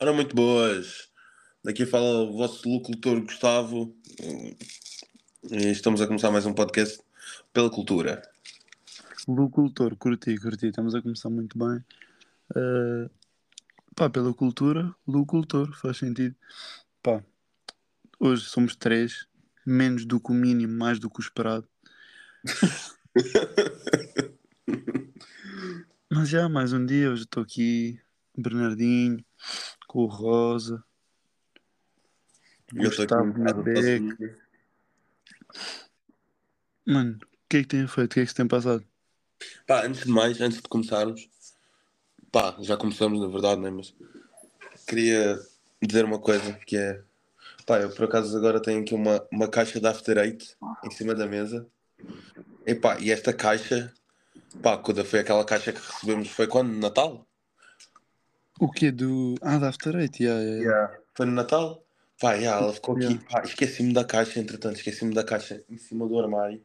Ora, muito boas. Daqui fala o vosso locutor Gustavo. E estamos a começar mais um podcast pela cultura. Lucultor, curti, curti, estamos a começar muito bem. Uh, pá, pela cultura, Lucultor, faz sentido. Pá, hoje somos três, menos do que o mínimo, mais do que o esperado. Mas já, mais um dia, hoje estou aqui, Bernardinho, com o Rosa, Eu Gustavo sozinho. Mano, o que é que tem feito? O que é que se tem passado? Pá, antes de mais, antes de começarmos, pá, já começamos na verdade, né? Mas queria dizer uma coisa que é. Pá, eu por acaso agora tenho aqui uma, uma caixa de After Eight em cima da mesa. E pá, e esta caixa, pá, quando foi aquela caixa que recebemos, foi quando? No Natal? O quê? Do. Ah, da After Eight, yeah, yeah, yeah. Foi no Natal? Pá, yeah, ela ficou aqui. Yeah. Pá, esqueci-me da caixa, entretanto, esqueci-me da caixa em cima do armário.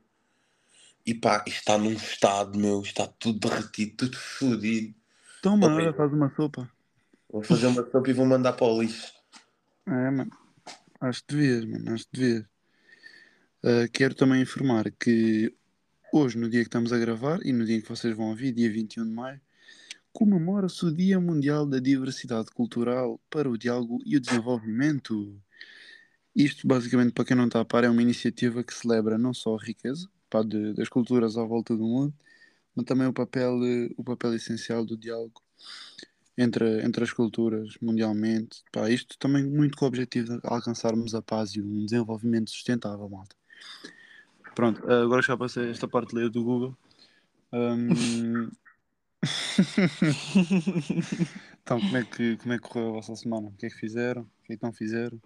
E pá, isto está num estado, meu, está tudo derretido, tudo fodido. Toma, Ok. olha, faz uma sopa. Vou fazer uma sopa e vou mandar para o lixo. É, mano. Acho que devias, mano. Acho que devias. Ah, quero também informar que hoje, no dia que estamos a gravar e no dia em que vocês vão ouvir, dia 21 de maio, comemora-se o Dia Mundial da Diversidade Cultural para o Diálogo e o Desenvolvimento. Isto, basicamente, para quem não está a par, é uma iniciativa que celebra não só a riqueza pá, de- das culturas à volta do mundo, mas também o papel, eh, o papel essencial do diálogo entre, entre as culturas mundialmente. Pá, isto também muito com o objetivo de alcançarmos a paz e um desenvolvimento sustentável, malta. Pronto, eh, agora já passei esta parte de ler do Google. Ahm, então, como é, que, como é que correu a vossa semana? O que é que fizeram? O que é que não fizeram?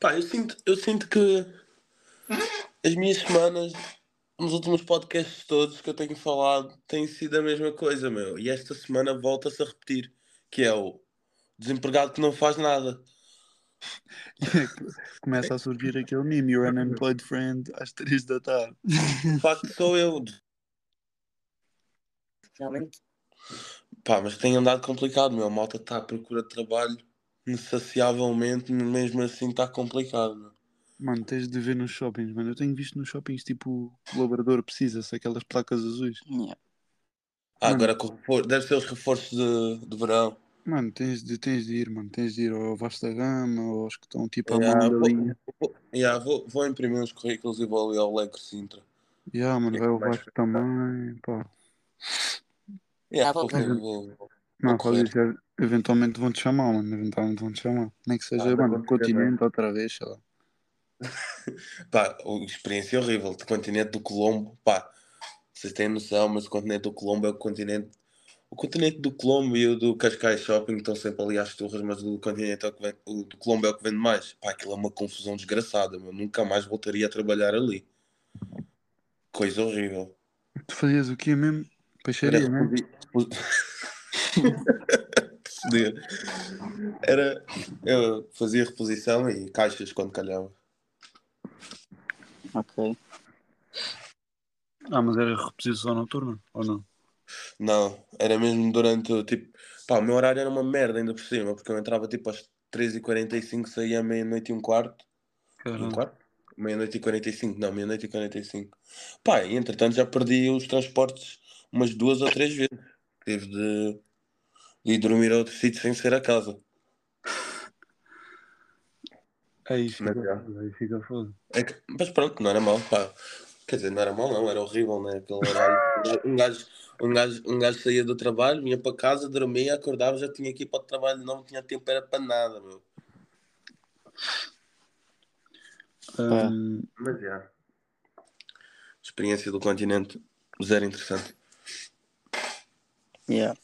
Pá, eu sinto, eu sinto que as minhas semanas, nos últimos podcasts todos que eu tenho falado, têm sido a mesma coisa, meu. E esta semana volta-se a repetir, que é o desempregado que não faz nada. Começa a surgir aquele meme, your unemployed friend, às 3 da tarde. De facto, sou eu. Realmente. Pá, mas tem andado complicado, meu. A malta está à procura de trabalho insaciavelmente, mesmo assim está complicado, meu. Mano, tens de ver nos shoppings, mano. Eu tenho visto nos shoppings tipo colaborador precisa-se, aquelas placas azuis. Yeah. Ah, Mano. agora com o refor- deve ser os reforços de, de verão. Mano, tens de, tens de ir, mano. Tens de ir ao Vasta Gama, ou aos que estão tipo à Yeah, mão da vou- linha. vou- yeah, vou, vou imprimir uns currículos e vou ali ao Legre Sintra. Yeah, mano, vai ao Mais Vasco também, pá. Yeah, Ah, vou vou, Não, isso, é- eventualmente vão-te chamar, mano. Eventualmente vão-te chamar. Nem que seja, Ah, mano, continente outra vez, sei lá. Pá, experiência horrível. O continente do Colombo, pá, vocês têm noção, mas o continente do Colombo é o continente. O continente do Colombo e o do Cascais Shopping estão sempre ali às turras, mas o continente é o que vende, o do Colombo é o que vende mais. Pá, aquilo é uma confusão desgraçada, meu. Nunca mais voltaria a trabalhar ali. Coisa horrível. Tu fazias o quê mesmo? Peixaria, né? Era. Eu fazia reposição e caixas quando calhava. Ok. Ah, mas era reposição noturna, ou não? Não, era mesmo durante o tipo. Pá, o meu horário era uma merda ainda por cima, porque eu entrava tipo às 13h45, saía à meia-noite e um quarto. E um quarto? Meia-noite e 45, não, meia-noite e 45. Pá, e entretanto já perdi os transportes umas duas ou três vezes. Tive de, de ir dormir a outro sítio sem ser a casa. Aí fica, Mas, aí fica foda. É que- mas pronto, não era mal, pá. Quer dizer, não era mal, não, era horrível, né? Aquele horário. Um gajo, um, gajo, um gajo saía do trabalho, vinha para casa, dormia, acordava, já tinha que ir para o trabalho, não tinha tempo, era para nada, meu. Mas já. Experiência do continente, zero interessante. Yeah.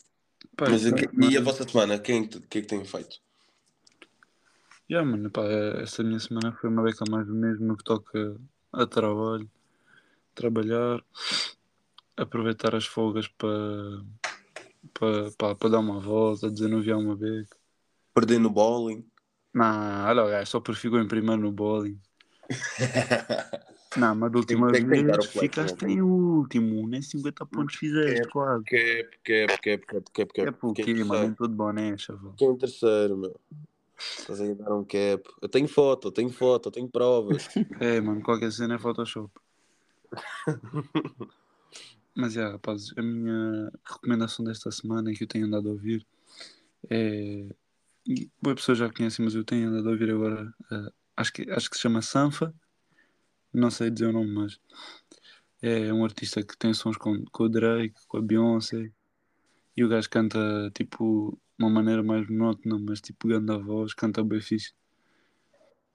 Mas e, mano, a vossa semana, quem, o que é que tem feito? Yeah, mano, pá, esta minha semana foi uma beca mais do mesmo no que toca a trabalho, trabalhar, aproveitar as folgas para para para dar uma volta, desanuviar uma beca. Perder no bowling. Não, olha o gajo, só porque ficou em primeiro no bowling. Não, mas da última tem vez ficaste em último, nem 50 pontos fizeste, quase. Cap, cap, cap, cap, cap, cap. É porque, mano, em todo boné, chaval. Fiquei em terceiro, meu. Estás a dar um cap. Eu tenho foto, eu tenho foto, tenho provas. É, mano, qualquer cena é Photoshop. Mas é, rapaz, a minha recomendação desta semana que eu tenho andado a ouvir é. Boa pessoa já conhece, mas eu tenho andado a ouvir agora. eh, acho, que, acho que se chama Sanfa. Não sei dizer o nome, mas é um artista que tem sons com, com o Drake, com a Beyoncé. E o gajo canta tipo uma maneira mais monótona, mas tipo grande a voz, canta bem fixe.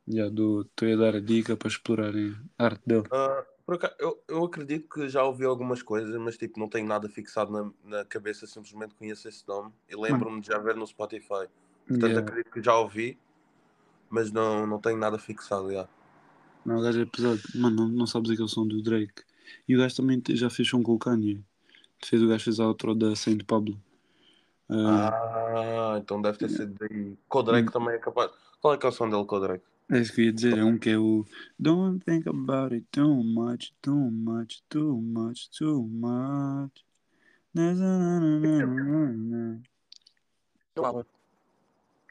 Já estou a dar a dica para explorarem a arte dele. Ah, por acaso, eu, eu acredito que já ouvi algumas coisas, mas tipo, não tenho nada fixado na, na cabeça, simplesmente conheço esse nome e lembro-me de já ver no Spotify. Portanto, Yeah. acredito que já ouvi, mas não, não tenho nada fixado. Já. Não, o gajo é pesado. Mano, não, não sabes aquele som do Drake. E o gajo também já fez som com o Kanye. Fez, o gajo fez a outro da Saint Pablo. Ah, Ah, então deve ter sido daí. O Drake também é capaz. Qual é que é o som dele Drake? é isso que eu ia dizer. É um que é o Don't think about it too much, too much, too much, too much.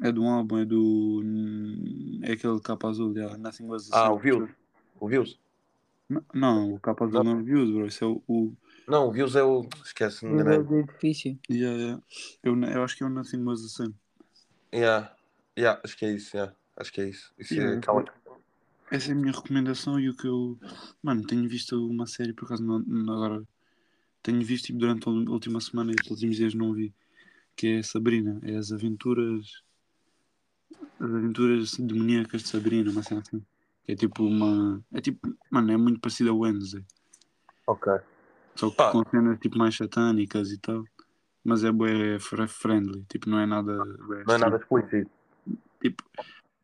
É do álbum, é do. É aquele capa azul, yeah, Nothing Was the Ah, o Views. O Views? Não, Não, o capa azul não é o Views, bro. Esse é o. o... Não, o Views é o. Esquece, Mas é do edifício. Yeah, yeah. Eu, eu acho que é o Nothing Was the Same. Yeah. Yeah, acho que é isso, yeah. Acho que é isso. Isso Yeah, é aquela. Essa é a minha recomendação e o que eu. Mano, tenho visto uma série, por acaso, não, não- agora. Tenho visto tipo, durante a última semana e os últimos dias não vi. Que é Sabrina. É as aventuras. As aventuras demoníacas de Sabrina, uma cena assim. É tipo uma. É tipo. Mano, é muito parecido a Wednesday. Ok. Só que Pá. com cenas tipo mais satânicas e tal. Mas é bué fr- friendly. Tipo, não é nada. bué Não é nada explícito. Tipo,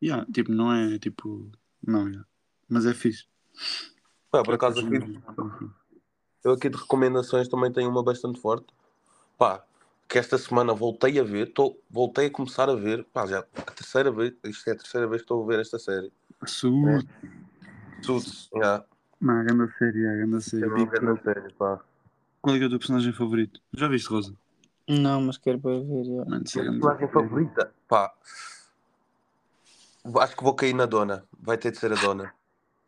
yeah, tipo, não é tipo. Não, yeah. Mas é fixe. Pá, por acaso aqui, eu aqui de recomendações também tenho uma bastante forte. Pá, que esta semana voltei a ver, tô, voltei a começar a ver, pá, já a terceira vez, isto é a terceira vez que estou a ver esta série. Saúde. Suits, yeah, Não, a grande série, a grande é série. uma Big grande série, pá. Qual é, que é o teu personagem favorito? Já viste, Rosa? Não, mas quero para ver. já. Mano, isso é personagem favorita, pá. Acho que vou cair na dona. Vai ter de ser a dona.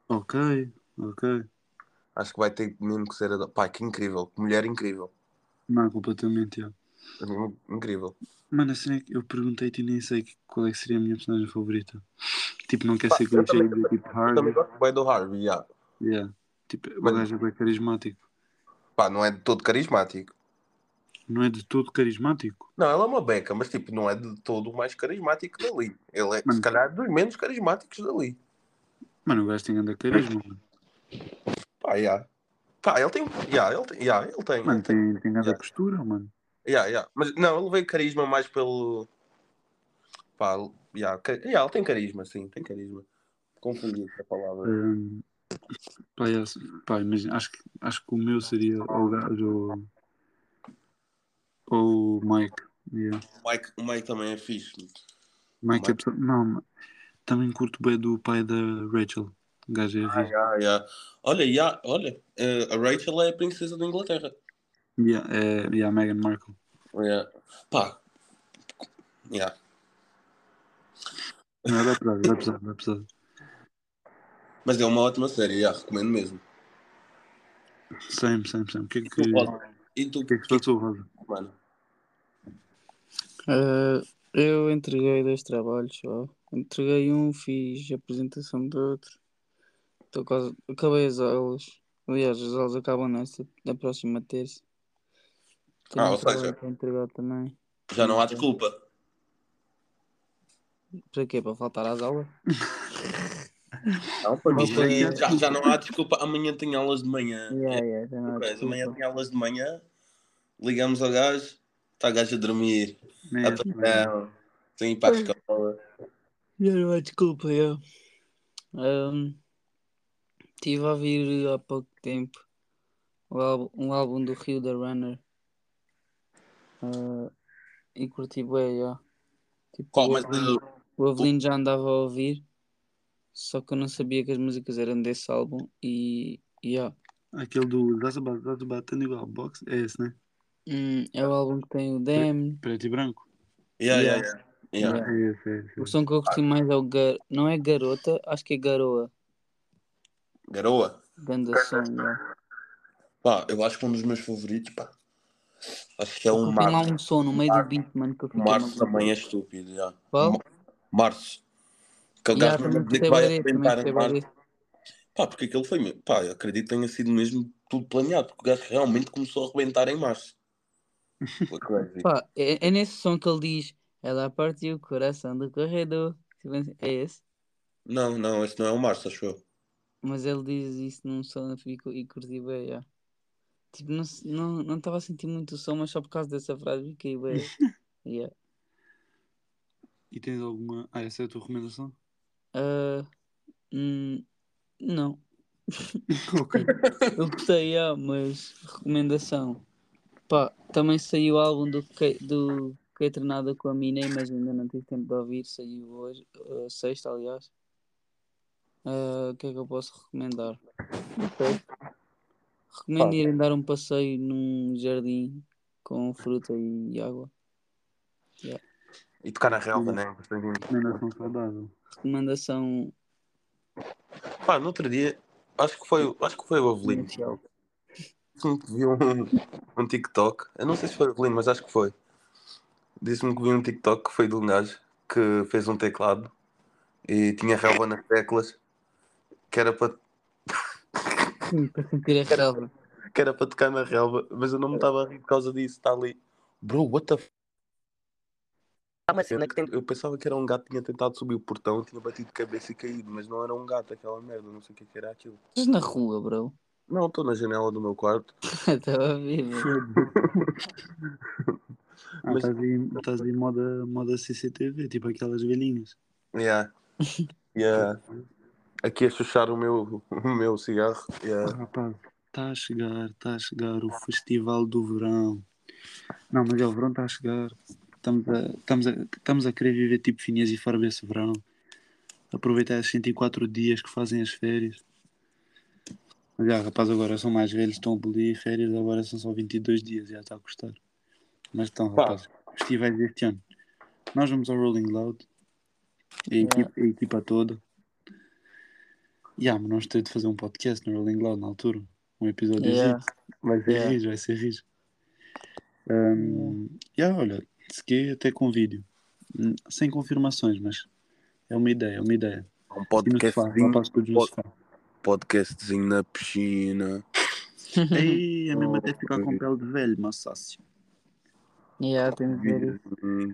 Ok, ok. Acho que vai ter mesmo que ser a dona. Pá, que incrível. Que mulher incrível. Não, completamente, já. É Incrível. Mano, assim é que eu perguntei-te e nem sei qual é que seria a minha personagem favorita. Tipo, não quer Pá, ser eu de tipo Eu também Harvey. gosto bem do Harvey, yeah. Yeah. Tipo, o Mas- gajo é bem carismático. Pá, não é de todo carismático. Não é de todo carismático. Não, ela é uma beca, mas tipo, não é de todo o mais carismático dali. Ele é, Mano. se calhar, dos menos carismáticos dali. Mano, o gajo tem grande carisma, mano. Pá, yeah. Pá, ele tem. Yeah, ele tem. Yeah, ele tem. Mano, tem, tem grande Yeah. costura, mano. Yeah, yeah. Mas não, ele veio carisma mais pelo. Pá, yeah, ca- yeah, ele tem carisma, sim, tem carisma. Confundi a palavra. Hum, pá, é assim, pá, imagina, acho, que, acho que o meu seria ou o gajo ou, o Mike. Yeah. O Mike, o Mike também é fixe. Mike é Mike. pessoa- Não, também curto bem do pai da Rachel. O gajo é Ah, yeah, yeah. Olha, yeah, olha, eh, a Rachel é a princesa da Inglaterra. Yeah, é yeah, Meghan Markle. Yeah. Pá, yeah. Não, vai pesado, vai pesado, vai pesado. Mas é uma ótima série, yeah, recomendo mesmo. Sempre, sempre, sempre. O que é que, o E tu, que, é que se passou, Rosa? mano? Ah, eu entreguei dois trabalhos só. Entreguei um, fiz a apresentação do outro. Tô quase... Acabei as aulas. Aliás, as aulas acabam nesta, na próxima terça. Tenho Ah, ou seja- entregar também. Já não há desculpa. Para quê? Para faltar às aulas? Não, para mim, já, já não há desculpa. Amanhã tem aulas de manhã. Yeah, yeah, Amanhã tem aulas de manhã. Ligamos ao gajo. Está o gajo a dormir. A não. Tem ir para a escola. Já não há desculpa, eu. Estive a ouvir há pouco tempo o álbum, um álbum do Rio da Runner. Ah, e curti bem, já. Tipo, Qual? o Mas uh, o Avelino já andava a ouvir, só que eu não sabia que as músicas eram desse álbum e, yeah. Aquele do Tendo igual Box, é esse, né? Hum, é o álbum que tem o Damn. Preto e branco. yeah, yeah, Yeah. yeah. Yeah. É esse, é esse. O som que eu curti mais é o Gar... Não é Garota, acho que é Garoa. Garoa. Ganda som, yeah. Pá, eu acho que um dos meus favoritos, pá. Acho que é o Tem lá Março. um som no meio do beat, mano, que eu Março também é estúpido, já. Qual? Ma- Março. Aquele Yeah, gajo não dizer que vai também arrebentar bué março. desse. Pá, porque aquele foi mesmo. Pá, eu acredito que tenha sido mesmo tudo planeado, porque o gajo realmente começou a arrebentar em março. Pá, é, é nesse som que ele diz Ela partiu o coração do corredor. Tipo assim, É esse? Não, não, esse não é o Março, acho eu. Mas ele diz isso num som e, cu- e curti bem, yeah. Tipo, não se- não não estava a sentir muito o som, mas só por causa dessa frase fiquei bem. yeah. E tens alguma. Ah, essa é a tua recomendação? Ah, hum, não. ok. Eu gostei, yeah, mas recomendação. Pá, também saiu o álbum do que, do que é treinada com a Mina, mas ainda não tive tempo de ouvir. Saiu hoje, ah, sexta, aliás. Ah, O que é que eu posso recomendar? Não sei. Recomendo Pá. irem dar um passeio num jardim com fruta e água. E tocar na relva, né? Bastante importante. Recomendação saudável. Recomendação Pá, no outro dia, acho que foi, acho que foi o Avelino. que viu um, um TikTok. Eu não sei se foi o Avelino, mas acho que foi. Disse-me que viu um TikTok que foi de um gajo que fez um teclado e tinha relva nas teclas que era para Para sentir a relva. que era para tocar na relva, mas eu não me estava a rir por causa disso. Está ali, bro, what the f... Há uma cena que tem. Eu pensava que era um gato que tinha tentado subir o portão, tinha batido de cabeça e caído, mas não era um gato, aquela merda, não sei o que, é que era aquilo. Estás na rua, bro. Não, estou na janela do meu quarto. Estava a ver. Ah, Mas- estás aí moda, moda CCTV, tipo aquelas velhinhas. Yeah. Yeah. Aqui a chuchar o meu, o meu cigarro. Yeah. Rapaz, está a chegar, está a chegar o Festival do Verão. Não, mas é, o verão está a chegar. Estamos a, estamos, a, estamos a querer viver tipo Finhas e Farbe esse verão. Aproveitar esses 104 dias que fazem as férias. Mas já, rapaz, agora são mais velhos, estão a abolir férias, agora são só 22 dias, já está a custar. Mas estão, Pá. rapaz, festivais deste ano. Nós vamos ao Rolling Loud, a, Yeah. equipa, a equipa toda. Yeah, mas nós temos de fazer um podcast no Rolling Loud na altura. Um episódio Yeah. Vai ser Yeah. rijo, vai ser rijo. Um, yeah, olha, se que até com vídeo. Hum, Sem confirmações, mas é uma ideia, é uma ideia. Um no sofá, podcastzinho, pod- podcastzinho na piscina. Ei, é mesmo até ficar com pele de velho, meu sócio. yeah, temos de ver isso. Hum,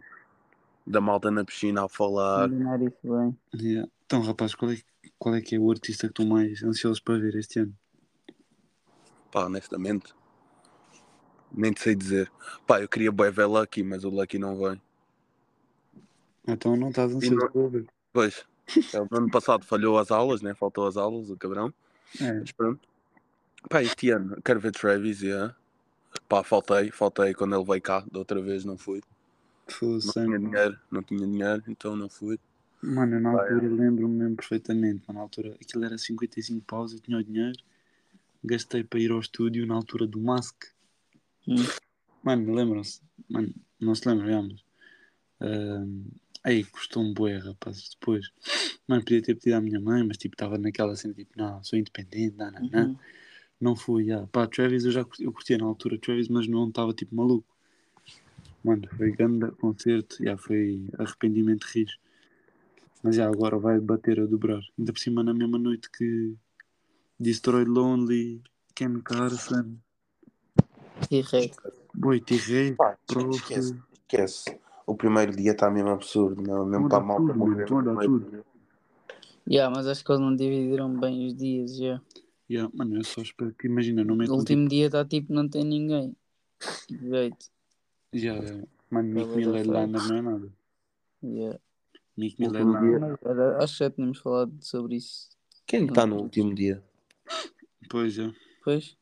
Da malta na piscina a falar. Combinar isso bem. Yeah. Então, rapaz, qual é, qual é que é o artista que estou mais ansioso para ver este ano? Pá, honestamente. Nem te sei dizer. Pá, eu queria bem ver Lucky, mas o Lucky não vem. Então não estás ansioso não- para ver. Pois, ele no ano passado falhou as aulas, né? Faltou as aulas, o cabrão. É, Mas pronto. Pá, este ano quero ver Travis, yeah. Pá, faltei, faltei quando ele veio cá, da outra vez não fui. Não tinha dinheiro, não tinha dinheiro, então não fui. Mano, eu na Vai. altura lembro-me mesmo perfeitamente. mano, Na altura aquilo era 55 paus, eu tinha o dinheiro. Gastei para ir ao estúdio na altura do Mask. Mano, lembram-se? Mano, não se lembram, já, mas. ahm, aí, custou-me bué, rapaz. Depois, mano, podia ter pedido à minha mãe, mas tipo, estava naquela cena, tipo, não, sou independente, não, não, não. Uhum. Não fui, já. Pá, Travis, eu já curti, eu curtia na altura Travis, mas não estava tipo maluco. Mano, foi grande concerto, já foi arrependimento de rir. Mas já agora vai bater a dobrar. Ainda por cima na mesma noite que Destroy Lonely, Ken Carson, T-Rey, Pá, Prof. esquece, esquece. O primeiro dia está mesmo absurdo, não? mesmo Muda para a malta tudo, morrer no tudo. dia. Yeah, mas acho que eles não dividiram bem os dias. Yeah. Yeah, mano, eu só espero que imagina, não O último dia está tipo, não tem ninguém. De jeito. tipo, yeah, mano, Mick Talvez Miller. Liner não é nada. Yeah. Mick Miller Liner. dia. Acho que já tínhamos falado sobre isso. Quem está no último dia? Pois é. Pois?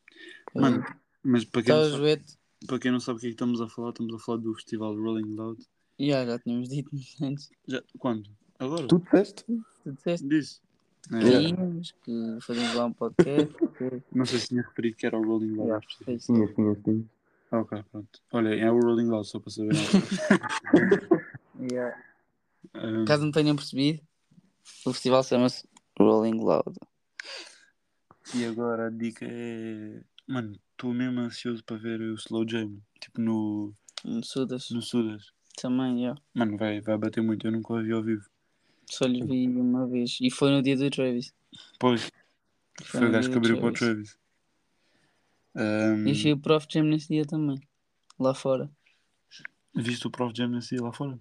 Mano, mas para quem, sabe, Joete. para quem não sabe o que é que estamos a falar, estamos a falar do festival Rolling Loud. Já, já tínhamos dito antes. Já, quando? Agora? Tu disseste? Tu disseste Disse. É, que íamos, que fazíamos lá um podcast. que- Não sei se tinha referido que era o Rolling Loud. Já. Tinha, tinha, tinha. Ah, ok, pronto. Olha, é o Rolling Loud, só para saber. Já. Um, Caso não tenham percebido, o festival chama-se Rolling Loud. e agora a dica é. Mano, estou mesmo ansioso para ver o Slow J, mano. Tipo no, No Sudas no Sudas. também, já. Mano, vai, vai bater muito, eu nunca o vi ao vivo. Só lhe vi uma vez. E foi no dia do Travis. Pois, foi o no gajo que abriu para o Travis. Um, E vi o Prof Jam nesse dia também. Lá fora. viste o Prof Jam nesse dia lá fora?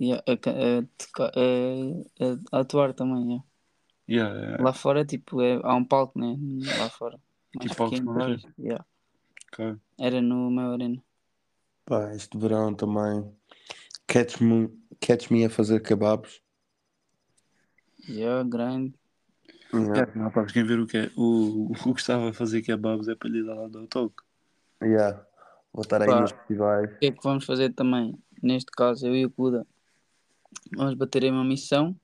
E a, a, a, a- atuar também. Yeah, é, Lá fora, tipo, é, há um palco, né? Lá fora. Tipo palco secundário? mas, yeah. Ok. Era no meu arena. Pá, este verão também. Catch me, catch me a fazer kebabs. Yeah, grande. Yeah. Não, pá, quem ver o que é. O, o que estava a fazer kebabs é para lhe dar lá do toque. Yeah. Vou estar aí Pá. nos festivais. O que é que vamos fazer também? Neste caso, eu e o Kuda. Vamos bater em uma missão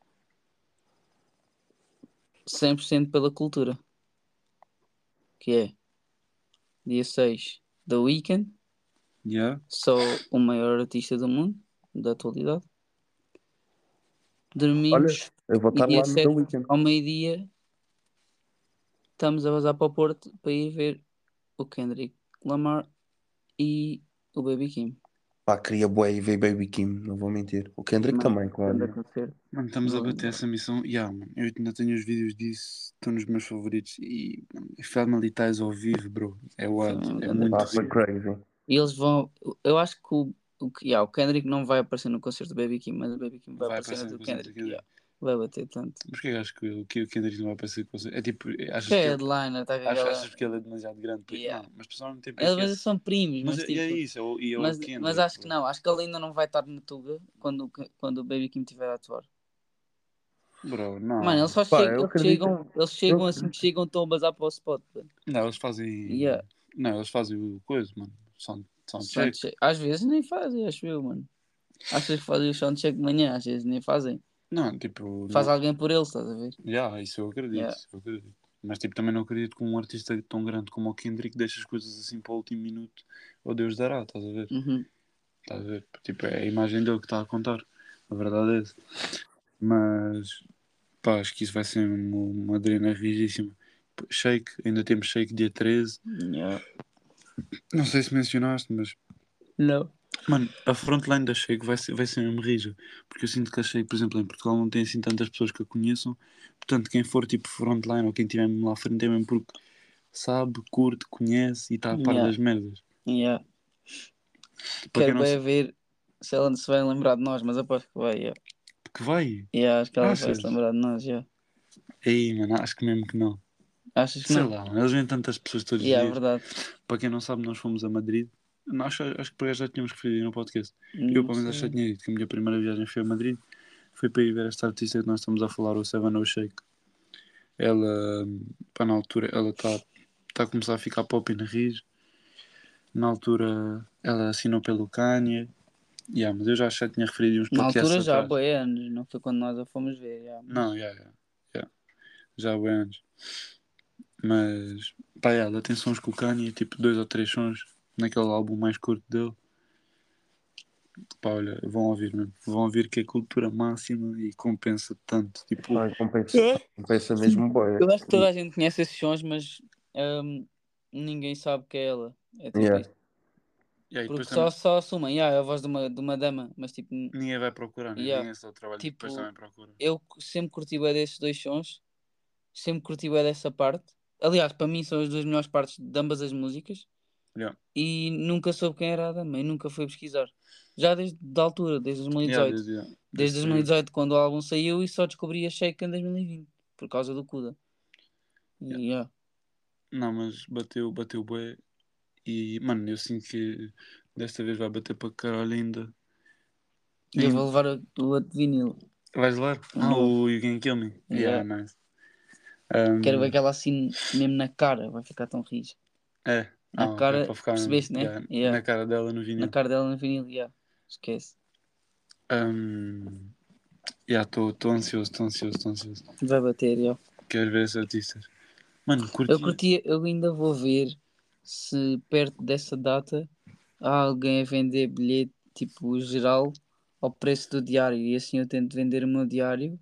100% pela cultura. Que é dia 6 The Weeknd, Yeah? só o maior artista do mundo, da atualidade. Dormimos Eu vou estar lá no 7 The Weekend. ao meio-dia estamos a vazar para o Porto para ir ver o Kendrick Lamar e o Baby Kim. Pá, queria bué e ver Baby Kim, não vou mentir. O Kendrick Não, também, claro. Mano, estamos a bater não. essa missão. Yeah, mano, eu ainda tenho os vídeos disso, estão nos meus favoritos. E Family Ties ao vivo, bro. É wild. Sim, É muito crazy. E eles vão. Eu acho que o, o, que- yeah, o Kendrick não vai aparecer no concerto do Baby Kim, mas o Baby Kim vai, Vai aparecer aparecer no do Kendrick. Kendrick. yeah. Vai bater tanto. Mas porquê que acho que o que o Kendrick não vai aparecer com você? É tipo, achas Que que é ele, headliner, tá achas, aquela- achas porque ele é demasiado grande? Porque, Yeah. Não, mas pessoalmente tem Eles mas são primos, Mas mas, é, tipo. é isso, é o, e é mas, Kendrick, mas acho que bro. não, acho que ele ainda não vai estar no Tuga quando, o- quando o Baby Kim estiver a atuar. Bro, não. Mano, eles só Pá, chegam, eu eles acredito- chegam, eles chegam eu- assim que chegam, estão a bazar para o spot. mano. Não, eles fazem. Yeah. Não, eles fazem o coisa, mano. Sound, soundcheck. Soundcheck. Às vezes nem fazem, acho eu, mano. Achas que fazem o soundcheck de manhã, às vezes nem fazem. Não, tipo. Faz não. alguém por eles, estás a ver? Yeah, isso eu acredito, Yeah. eu acredito. Mas tipo, também não acredito que um artista tão grande como o Kendrick deixe as coisas assim para o último minuto. Ou Deus dará, estás a ver? Uhum. Estás a ver? Tipo, é a imagem dele que está a contar. A verdade é essa. Mas pá, acho que isso vai ser uma, uma drena rigíssima. Shake, ainda temos Shake dia 13. Yeah. Não sei se mencionaste, mas Não. Mano, a frontline da Shake vai ser, vai ser mesmo rija. Porque eu sinto que a Shake, por exemplo, em Portugal não tem assim tantas pessoas que a conheçam. Portanto, quem for tipo frontline ou quem estiver mesmo lá à frente é mesmo porque sabe, curte, conhece e está a par Yeah. das merdas. Yeah. Para quem Quero não bem sabe, ver se ela se vai lembrar de nós, mas aposto que vai. Yeah. que vai. Yeah, acho que ela vai Achas? se lembrar de nós. Yeah. Aí, mano, acho que mesmo que não. Achas que Sei não? lá, mano, eles vêm tantas pessoas todos os Yeah, dias. verdade. Para quem não sabe, nós fomos a Madrid. Não, acho, acho que por já tínhamos referido no podcast. Eu, Não pelo menos, acho que já tinha dito que a minha primeira viagem foi a Madrid. Foi para ir ver esta artista que nós estamos a falar, o Seven O Shake. Ela, pá, na altura, ela está tá a começar a ficar pop na Riz. Na altura, ela assinou pelo Kanye. Yeah, mas eu já, já tinha referido uns Na podcasts altura já há boi anos, não foi quando nós a fomos ver. yeah. Não, yeah, yeah, yeah. já há bem anos. Mas, pá, ela tem sons com o Kanye, tipo dois ou três sons naquele álbum mais curto dele. Pá, olha, vão ouvir, mano. Vão ouvir que é cultura máxima e compensa tanto. Tipo, compensa, compensa mesmo bué. Eu acho que toda a gente conhece esses sons, mas hum, ninguém sabe que é ela. É tipo Yeah. yeah, Porque só, também só assumem, yeah, é a voz de uma, de uma dama, mas tipo, ninguém vai procurar, né? Yeah. ninguém só trabalha Tipo, depois também procura. eu sempre curti bem desses dois sons, sempre curti bem dessa parte. Aliás, para mim são as duas melhores partes de ambas as músicas. Yeah. E nunca soube quem era a dama e nunca fui pesquisar. Já desde a altura, desde 2018. Yeah, desde, yeah. Desde Esse- 2018, quando o álbum saiu, e só descobri a Shake em 2020, por causa do Kuda. Yeah. Não, mas bateu, bateu bué. E, mano, eu sinto que desta vez vai bater para caralho ainda. E eu vou levar o, o outro vinil. Vais? Um Ah, o You Can Kill Me. Yeah. Nice. Um, Quero ver aquela assim mesmo na cara, vai ficar tão rijo. É, Na Ah, cara, ficar percebeste, né? yeah, Yeah. na cara dela no vinil. Na cara dela no vinil, yeah. Esquece. Um, Estou ansioso, estou ansioso, estou ansioso. Vai bater, yeah. Quero ver esses artistas. Mano, curti. Eu curtia, eu ainda vou ver se perto dessa data há alguém a vender bilhete tipo geral ao preço do diário e assim eu tento vender o meu diário.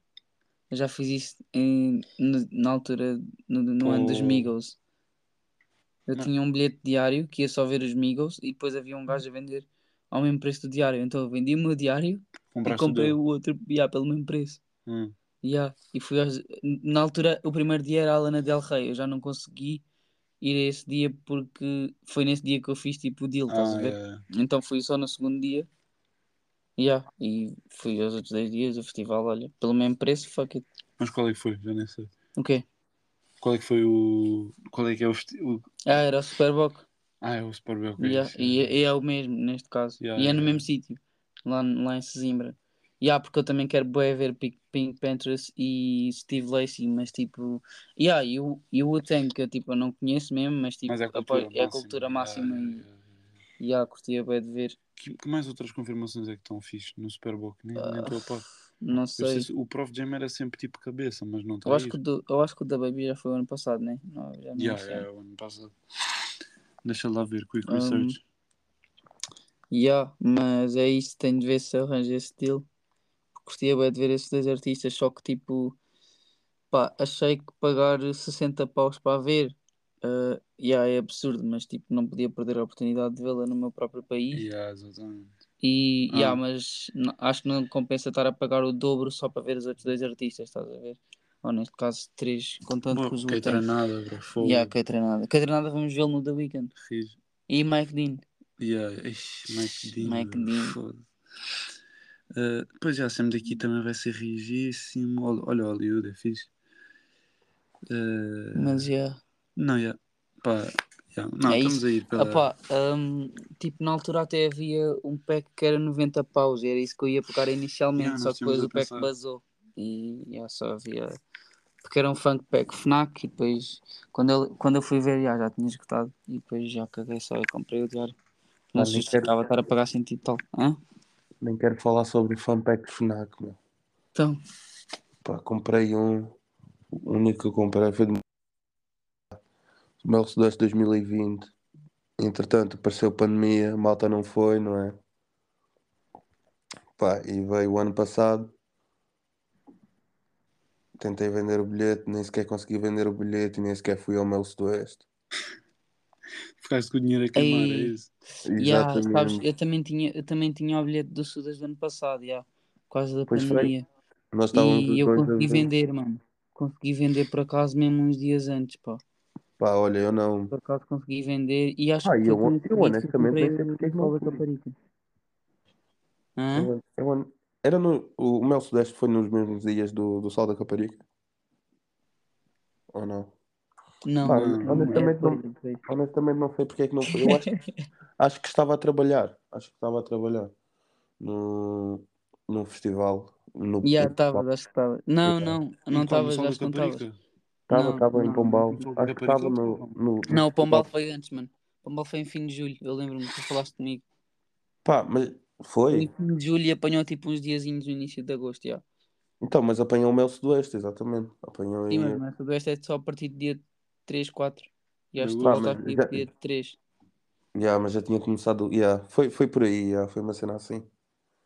Eu já fiz isso em- no- na altura, no, no ano dos Pô. Migos. Eu Não. tinha um bilhete diário que ia só ver os Migos e depois havia um gajo a vender ao mesmo preço do diário. Então eu vendi o meu diário e Compraste o comprei dele. o outro yeah, pelo mesmo preço. Hum. Yeah. E fui aos- Na altura, o primeiro dia era a Lana Del Rey. Eu já não consegui ir a esse dia porque foi nesse dia que eu fiz tipo o deal, estás Ah, a ver? yeah. Então fui só no segundo dia. Yeah. E fui aos outros 10 dias do festival, olha, pelo mesmo preço, fuck it. Mas qual é que foi? Já nem sei. O quê? Qual é que foi o. Qual é que é o. o... Ah, era o Superboc. Ah, é o Super Bell. ok, Yeah. E, é- e é o mesmo neste caso. Yeah, e é no yeah, mesmo sítio, lá, lá em Sesimbra. Yeah, porque eu também quero bué ver Pink, Pink Panthers e Steve Lacy, mas tipo, yeah, e o, e o Wu-Tang, que eu, tipo, eu não conheço mesmo, mas tipo, Mas é a apoio- cultura é a máxima. cultura máxima e yeah, curtia bué de ver. Que, que mais outras confirmações é que estão fixe no Super Bowl? Que Nem nem estou a par. Não sei. sei se- o Prof Jam era sempre tipo cabeça, mas não está Eu acho, que do, eu acho que o da Baby já foi o ano passado, né? Não, já não Yeah, sei. yeah, o ano passado. Deixa lá ver, quick Um, research. Yeah, mas é isso, tenho de ver se arranja esse deal. Curtia bem de ver esses dois artistas, só que tipo, pá, achei que pagar 60 paus para ver, uh, yeah, é absurdo, mas tipo, não podia perder a oportunidade de vê-la no meu próprio país. Yeah, exatamente. E, Ah. yeah, mas acho que não compensa estar a pagar o dobro só para ver os outros dois artistas, estás a ver? Ou neste caso, três, contando Bom, com os que Wu-Tang. treinada, bro. Fogo. Yeah, que treinada. Que treinada vamos vê-lo no The Weeknd. E Mike Dean. Yeah, ixi, Mike Dean. Mike Dean. Uh, pois já, sempre daqui também vai ser rigíssimo. Olha, olha o Hollywood, é fixe. Uh, Mas, yeah. Não, yeah. Pá, yeah. Não, É estamos isso. a ir pela. Opá, hum, tipo, na altura até havia um pack que era 90 paus, e era isso que eu ia pegar inicialmente, Yeah, só que depois a o pack pensar. basou. E yeah, só havia. Porque era um funk pack Fnac, e depois, quando eu, quando eu fui ver, yeah, já tinha esgotado, e depois já caguei só e comprei o diário. Não se justificava estar a pagar 100 e tal. Hã? Nem quero falar sobre o fanpack FNAC, meu. Então, Pá, comprei um. O único que eu comprei foi do Mel Sudeste 2020. Entretanto, apareceu pandemia, a malta não foi, não é? Pá, e veio o ano passado. Tentei vender o bilhete, nem sequer consegui vender o bilhete e nem sequer fui ao Mel Sudoeste. Ficaste com o dinheiro a queimar, é Ei. isso? yeah, sabes, Exatamente. eu também tinha, eu também tinha o bilhete do Sudas do ano passado, yeah, por causa da Pois foi. pandemia. Nós estávamos os E eu consegui vender, mano. Consegui vender por acaso mesmo uns dias antes, pá. Pá, olha, eu não. Por acaso consegui vender e acho Pá, que e foi eu- eu que honestamente nem sei o porque é que não fui. Caparica. Hã? Eu- eu- era no, o Mel Sudeste foi nos mesmos dias do, do Sol da Caparica? Ou não? Não, Pá, não, honestamente é não- depois, depois. Honestamente não sei porque é que não foi. Eu acho, acho que estava a trabalhar. Acho que estava a trabalhar no, no festival. No, Já no- estava, acho que estava. Não, não, não qual? No estavas, Sol da acho que não estavas. Caparica? Estava, estava em. Pombal. Acho que estava no, no, Não, o Pombal foi antes, mano. O Pombal foi em fim de julho. Eu lembro-me que tu falaste comigo. Pá, mas Foi em fim de julho e apanhou tipo uns diazinhos no início de agosto, já. Então, mas apanhou o Mel Sudoeste, exatamente. Apanhou Sim, em. mas nessa do Oeste é só a partir do dia 3, 4. E acho que tu voltaste já- dia 3. Yeah, mas já tinha começado. Yeah, foi, foi por aí, yeah, foi uma cena assim.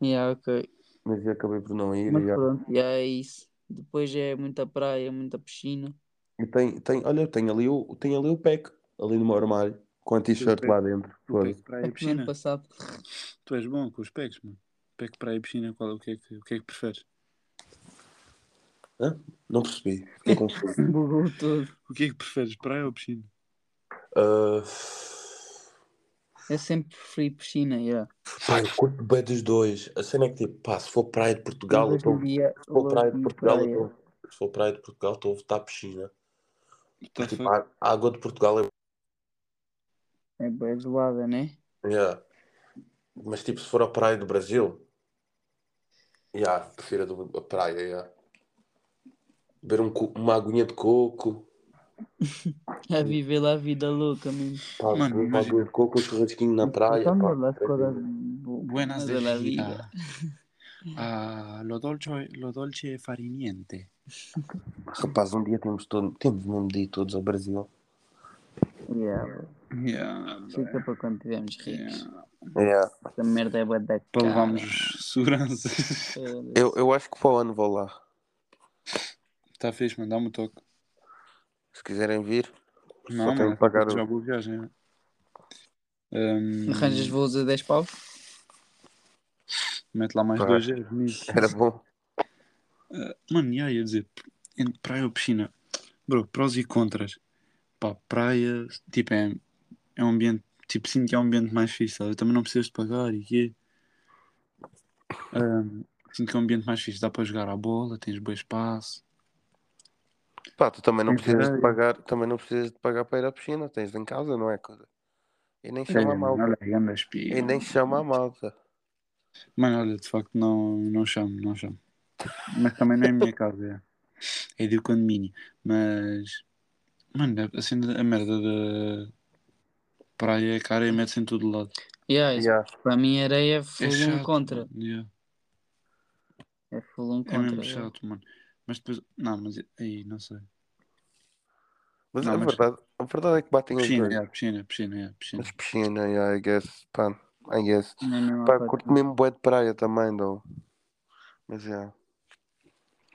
Yeah, ok. Mas eu acabei por não ir. Mas yeah. pronto, já é isso. Depois é muita praia, muita piscina. E tem, tem, olha, tem ali o, tem ali o pack, ali no meu armário, com a t-shirt lá dentro. O pack praia É e piscina? passado. Tu és bom com os packs, mano. Pack praia e piscina, qual, o, que é que, o que é que preferes? Não percebi, fiquei confuso. O que é que preferes, praia ou piscina? Ah, Eu sempre preferi piscina, yeah. pá, eu curto bem dos dois. A cena é que tipo, pá, se for praia de Portugal, eu estou. Se for praia de Portugal, eu estou. Se for praia de Portugal, estou a votar piscina. Tá Tipo, a água de Portugal é. É bem gelada, né? Yeah. Mas tipo, se for a praia do Brasil, yeah, prefiro a, do, a praia, yeah. Beber um, uma aguinha de coco. A viver lá a vida louca mesmo. Pá, Mano, um imagina. bagulho de coco, um churrasquinho na praia. Pá. las cosas Buenas de la vida. vida. Ah, lo dolce, lo dolce fariniente. Rapaz, um dia temos, todo, temos mesmo de ir todos ao Brasil. Yeah. Yeah, Fica para quando estivermos ricos. yeah. Yeah. Essa merda é bué da Para cara. levarmos segurança. Eu, eu acho que para o ano vou lá. Está Tá fixe, mano. Dá-me um toque. Se quiserem vir, Não, só tenho que pagar Já vou viagem. Um, Arranjas voos a 10 pau? Mete lá mais Pá. dois euros nisso. Era bom. Mano, já ia dizer, entre praia ou piscina, bro, prós e contras. Pá, praia, tipo, é, é um ambiente, tipo, sinto que é um ambiente mais fixe, sabe? Também não precisas de pagar e quê. Ahm, sinto que é um ambiente mais fixe, dá para jogar à bola, tens bom espaço. Pá, tu também não precisas de pagar, também não precisas de pagar para ir à piscina, tens em casa, não é coisa. E nem chama a malta. olha, E nem chama a malta. Mano, olha, de facto, não, não chamo, não chamo. Mas também não é a minha casa, é. É do condomínio. Mas, mano, a, cena, a merda da praia é cara e mete-se em todo lado. Yeah, Yeah. Para mim, areia é full É um chato. contra. mano, yeah. É full um É contra. mesmo yeah. chato, mano. Mas depois, não, mas aí, não sei. Mas Não, a, mas- verdade, a verdade é que batem os Piscina, dois. yeah, piscina, piscina, yeah, piscina. Mas piscina, yeah, I guess. Pá, I guess. Não é mesmo Pá, curto mesmo bué de praia também, though. Mas yeah.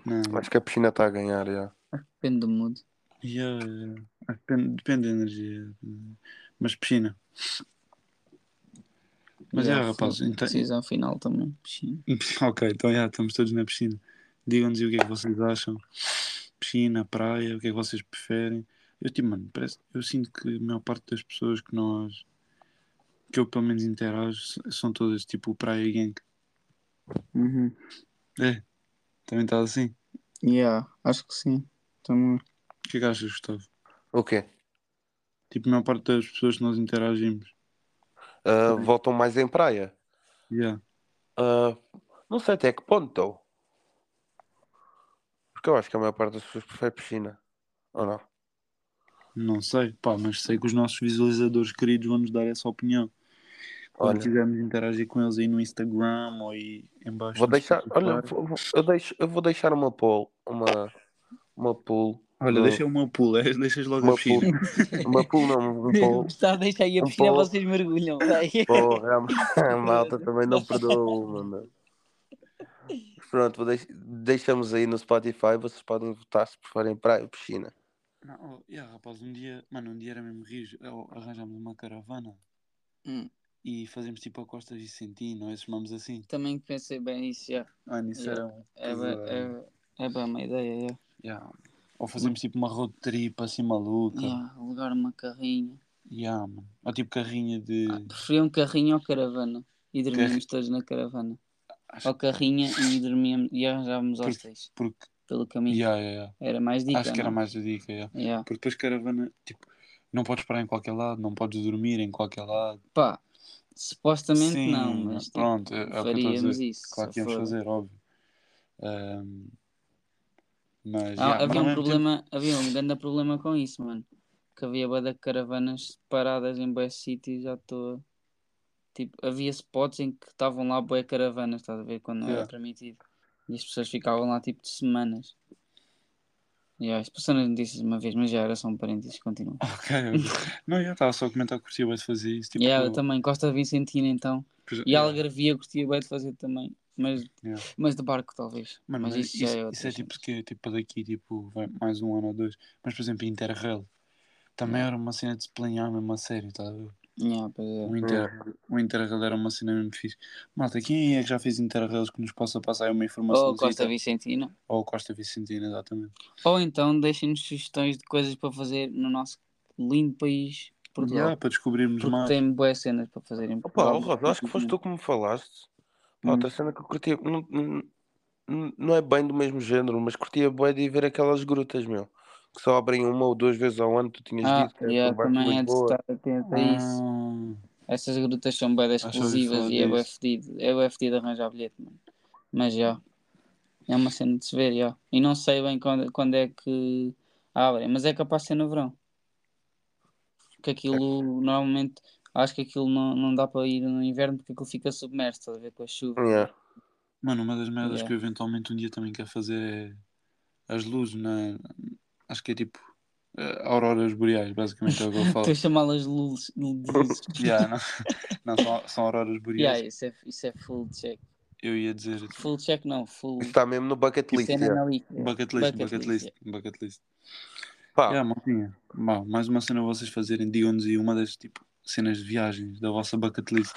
Não, Acho que a piscina está a ganhar, yeah. Depende do mood. yeah, yeah. Ah, Depende, depende da energia. Mas piscina. Mas é, Yeah, rapaz, então- Decisão final também. Piscina. Ok, então já estamos todos na piscina. Digam-nos o que é que vocês acham. Piscina, praia, o que é que vocês preferem. Eu, tipo, mano, parece, eu sinto que a maior parte das pessoas que nós, que eu pelo menos interajo, são todas tipo praia e gang. Uhum. É, também está assim. Yeah, acho que sim. Também. O que é que achas, Gustavo? O quê? Tipo, a maior parte das pessoas que nós interagimos. Ah, voltam mais em praia? Yeah. Ah, não sei até que ponto, though. Porque eu acho que a maior parte das pessoas prefere piscina. Ou não? Não sei, pá, mas sei que os nossos visualizadores queridos vão nos dar essa opinião. Quando Olha. quisermos interagir com eles aí no Instagram ou aí em baixo. Vou deixar, olha, vou- eu, deixo, eu vou deixar uma poll, uma, uma poll, Olha, no- deixa meu pulo, é, deixas logo uma a piscina. pool, uma pool não, um poll, Gustavo, deixa aí a Um piscina, pouco. vocês mergulham. vai. porra, a, a malta também não perdoa uma, meu. Pronto, deix- deixamos aí no Spotify, vocês podem votar se preferem praia ou piscina. Não, oh, yeah, rapaz, um dia, mano, um dia era mesmo rijo, arranjámos uma caravana Hum, e fazemos tipo a Costa Vicentina, ou esses nomes assim. Também pensei bem isso, já. Mano, isso Yeah. era um É, bem- é, é bem uma ideia, já. Yeah. Ou fazemos tipo uma road trip assim maluca. Yeah, alugar uma carrinha. Yeah, mano. Ou tipo carrinha de. Ah, preferia um carrinho ou caravana. E dormíamos todos na caravana. Acho Ou carrinha e dormíamos e arranjávamos Porque- hostéis porque. pelo caminho. Yeah, yeah. Era mais dica, Acho que era não? mais a dica. Yeah. Porque depois caravana, tipo, não podes parar em qualquer lado, não podes dormir em qualquer lado. Pá, supostamente Sim, não, mas tipo, pronto, é, é estou faríamos isso. Claro que íamos for. fazer, óbvio. Ahm, mas, Ah, yeah, mas havia ao um problema, havia um grande problema com isso, mano. Que havia de caravanas paradas em bué sítios à toa. Tipo, havia spots em que estavam lá bué caravanas, estás a ver, quando não Yeah. era permitido. E as pessoas ficavam lá tipo de semanas. Yeah, passou nas notícias uma vez, mas já era só um parênteses, continua. Ok. Não, já estava só a comentar que curtia bem de fazer isso. Tipo, Yeah, eu também, Costa Vicentina então. pois- E yeah. Algarvia eu curtia bem de fazer também. Mas, Yeah. mas de barco talvez. Mano, mas mas isso, isso, é isso é tipo que tipo daqui, tipo, vai mais um ano ou dois. Mas por exemplo, Interrail também era uma cena de se planear mesmo a sério, tá a ver? Yeah, é. O Interrail, o Interrail era uma cena mesmo fixe. Malta, quem é que já fez Interrails que nos possa passar aí uma informação? Ou Costa Vicentina. Ou Costa Vicentina, exatamente. Ou então deixem-nos sugestões de coisas para fazer no nosso lindo país, Portugal. Yeah, para descobrirmos Porque mais. tem boas cenas para fazer em Opa, Portugal. oh, Rosa, acho que foste tu que me falaste. Pá, Hum. outra cena que eu curtia, não, não, não é bem do mesmo género, mas curtia bué de ver aquelas grutas, meu. Que só abrem uma ou duas vezes ao ano, tu tinhas Ah, dito que era yeah, também é de estar atento a isso. Ah, Essas grutas são bem exclusivas e é bem disso. fedido. É bem fedido arranjar bilhete, mano. Mas já. É uma cena de se ver, já. E não sei bem quando, quando é que Abrem, mas é capaz de ser no verão. Porque aquilo normalmente acho que aquilo não, não dá para ir no inverno porque aquilo fica submerso, estás a ver com a chuva. Yeah. Mano, uma das merdas Yeah. que eu eventualmente um dia também quero fazer é as luzes na. Acho que é tipo. eh, auroras boreais, basicamente é o que eu falo. Estou a chamá-las luzes. luzes. Yeah, não, não são, são auroras boreais. yeah, isso, é, isso é full check. Eu ia dizer Full check não, full está mesmo no bucket list. cena yeah. na bucket list, Bucket bucket list, list, bucket list. Pá, Yeah, maltinha. Bah, mais uma cena a vocês fazerem, digam-nos aí uma das tipo cenas de viagens da vossa bucket list.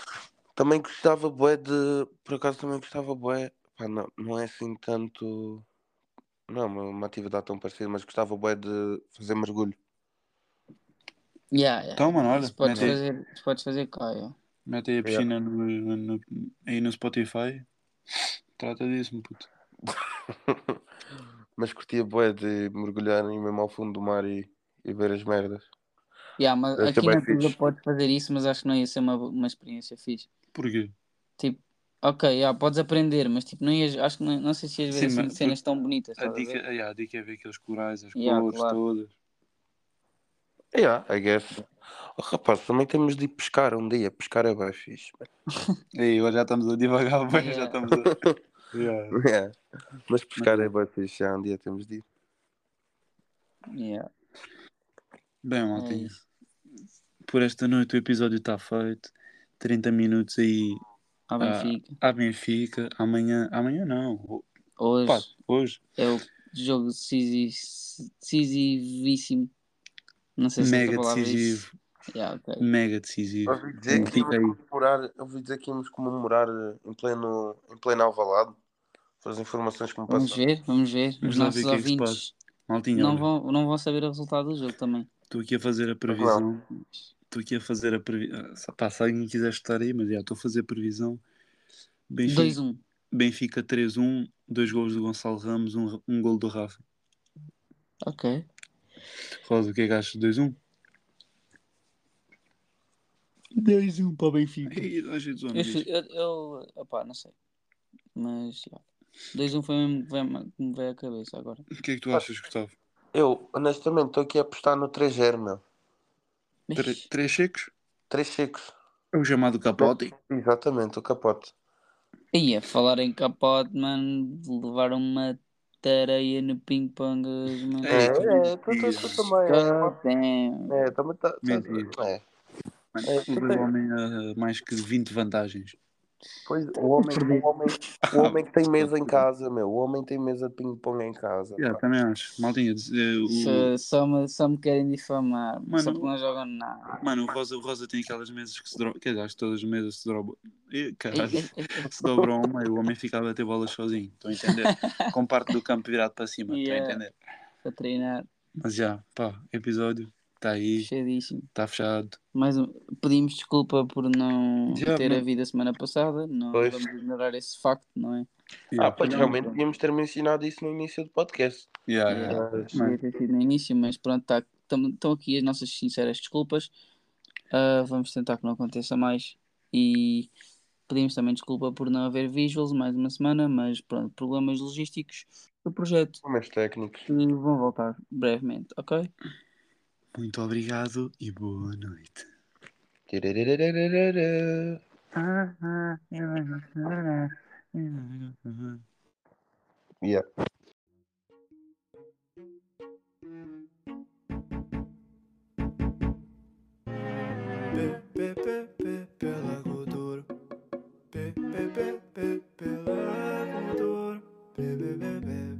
Também gostava bué de. Por acaso também gostava bué. Pá, não, não é assim tanto. Não uma, uma atividade tão parecida, mas gostava bué de fazer mergulho. Yeah, yeah. Então, mano, olha, Isso podes mete fazer, isso podes fazer cá, yeah. mete aí a piscina no, no- aí no Spotify. Trata disso, meu puto. mas curtia bué de mergulhar e mesmo ao fundo do mar e, e ver as merdas. Yeah, mas Deve aqui na Tuga fixe. podes fazer isso, mas acho que não ia ser uma, uma experiência fixe. Porquê? Tipo, ok, yeah, podes aprender, mas tipo, não ias, acho que não, não sei se ias ver Sim, assim, mas cenas tão bonitas. A estás a dica, ver? yeah, a dica é ver aqueles corais, as Yeah, cores claro. todas. Yeah, I guess. Oh, rapaz, também temos de ir pescar um dia. Pescar é bem fixe. Ei, agora já estamos a divagar bem, já Yeah. estamos a. Yeah. Yeah. Mas pescar é bem fixe. Já um dia temos de ir. Yeah, Bem, é maltinha. isso. Por esta noite o episódio está feito. 30 minutos aí À Ah, Benfica. à Benfica. Amanhã. Amanhã não. Hoje Pá, hoje. é o jogo decisi- decisivíssimo. Não sei se Mega esta palavra decisivo. Yeah, ok. Mega decisivo. Ouvi dizer que íamos comemorar, ouvi dizer que íamos comemorar eh, em pleno, em pleno Alvalade. Foi as informações que me Vamos passaram. ver, vamos ver. Vamos Os lá nossos ver é ouvintes Maltinha, não vão, não vão saber o resultado do jogo também. estou aqui a fazer a previsão. Estou aqui a fazer a previsão. Pá, se alguém quiser estar aí, mas já estou a fazer a previsão. Benfica, 2-1. Benfica 3-1, dois gols do Gonçalo Ramos, um, um gol do Rafa. Ok. Rosa, o que é que achas? 2-1? 2-1 para o Benfica. Zona Eu, eu, eu opá, não sei. Mas, já. 2-1 foi mesmo que me veio à cabeça agora. O que é que tu achas, Gustavo? Eu, honestamente, estou aqui a apostar no 3-0, meu. Tre- Três secos? 3 secos. É o chamado capote? Exatamente, o capote. Ia falar em capote, mano, levar uma tareia no ping-pong, mano. É, É, tu é, tu, tu, tu também. É, é também tá. tá- Mentira. é. Mano, É, homem a mais que 20 vantagens. Pois, o homem, o, homem, o homem que tem mesa em casa, meu. O homem tem mesa de ping-pong em casa. Yeah, pá. também acho. Maltinha, eh, o- Só, só, me, só me querem difamar, Mano, só porque não jogam nada. Mano, o Rosa, o Rosa tem aquelas mesas que se dobram. Quer dizer, acho que todas as mesas se dobram. Ih, Caralho, se dobram ao meio, o homem fica a bater bolas sozinho. Estão a entender? Com parte do campo virado para cima. Estão a Yeah. entender? Para treinar, Mas já, pá, episódio está aí, fechadíssimo. está fechado. Mais um, pedimos desculpa por não Já, ter mano. havido a semana passada, não Pois. vamos ignorar esse facto, não é? Ah, Yeah, pois não, realmente não. devíamos ter mencionado isso no início do podcast. Yeah, Yeah. yeah. Mas- ter sido no início, mas pronto, tá, estão aqui as nossas sinceras desculpas. Ah, vamos tentar que não aconteça mais. E pedimos também desculpa por não haver visuals mais uma semana, mas pronto, problemas logísticos do projeto Problemas técnicos. que vão voltar brevemente, ok? Muito obrigado e boa noite. Yeah. Pe, pe, pe, pe, pela cultura. Pe, pe, pe, pe, pela pe, pe, pe, pe,